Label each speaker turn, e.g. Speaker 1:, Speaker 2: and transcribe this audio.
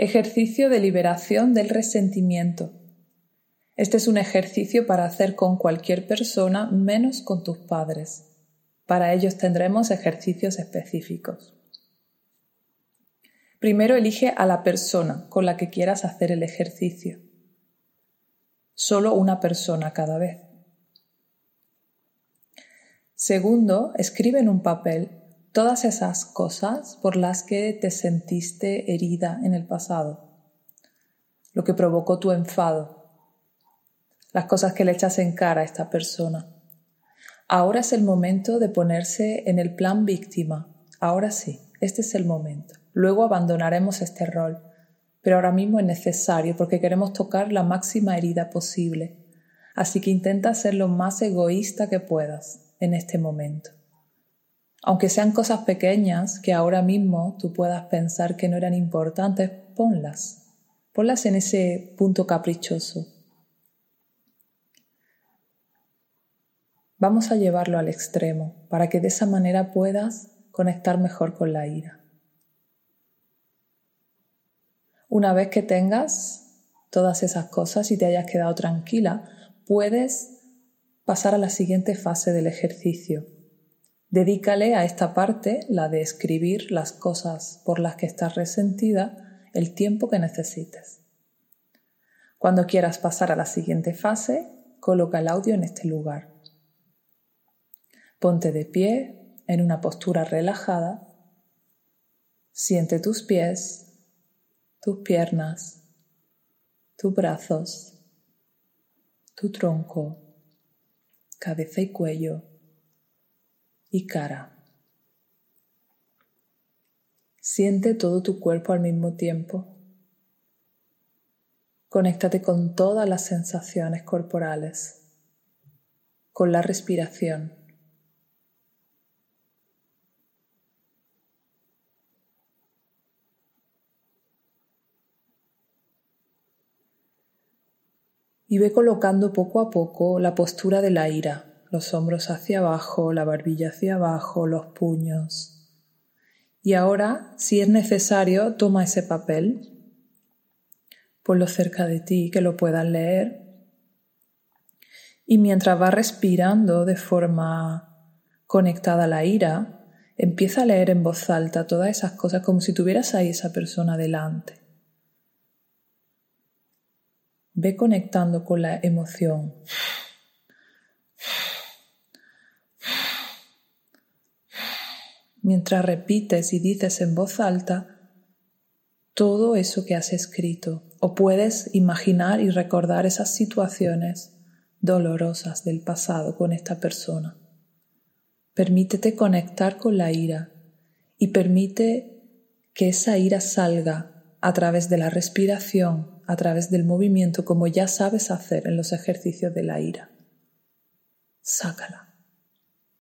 Speaker 1: Ejercicio de liberación del resentimiento. Este es un ejercicio para hacer con cualquier persona menos con tus padres. Para ellos tendremos ejercicios específicos. Primero elige a la persona con la que quieras hacer el ejercicio. Solo una persona cada vez. Segundo, escribe en un papel todas esas cosas por las que te sentiste herida en el pasado, lo que provocó tu enfado, las cosas que le echas en cara a esta persona. Ahora es el momento de ponerse en el plan víctima. Ahora sí, este es el momento. Luego abandonaremos este rol, pero ahora mismo es necesario porque queremos tocar la máxima herida posible. Así que intenta ser lo más egoísta que puedas en este momento. Aunque sean cosas pequeñas que ahora mismo tú puedas pensar que no eran importantes, ponlas. Ponlas en ese punto caprichoso. Vamos a llevarlo al extremo para que de esa manera puedas conectar mejor con la ira. Una vez que tengas todas esas cosas y te hayas quedado tranquila, puedes pasar a la siguiente fase del ejercicio, Dedícale a esta parte, la de escribir las cosas por las que estás resentida, el tiempo que necesites. Cuando quieras pasar a la siguiente fase, coloca el audio en este lugar. Ponte de pie en una postura relajada. Siente tus pies, tus piernas, tus brazos, tu tronco, cabeza y cuello y cara. Siente todo tu cuerpo al mismo tiempo. Conéctate con todas las sensaciones corporales, con la respiración. Y ve colocando poco a poco la postura de la ira los hombros hacia abajo, la barbilla hacia abajo, los puños. Y ahora, si es necesario, toma ese papel, ponlo cerca de ti, que lo puedas leer. Y mientras vas respirando de forma conectada a la ira, empieza a leer en voz alta todas esas cosas como si tuvieras ahí esa persona delante. Ve conectando con la emoción. Mientras repites y dices en voz alta todo eso que has escrito, o puedes imaginar y recordar esas situaciones dolorosas del pasado con esta persona. Permítete conectar con la ira y permite que esa ira salga a través de la respiración, a través del movimiento, como ya sabes hacer en los ejercicios de la ira. Sácala.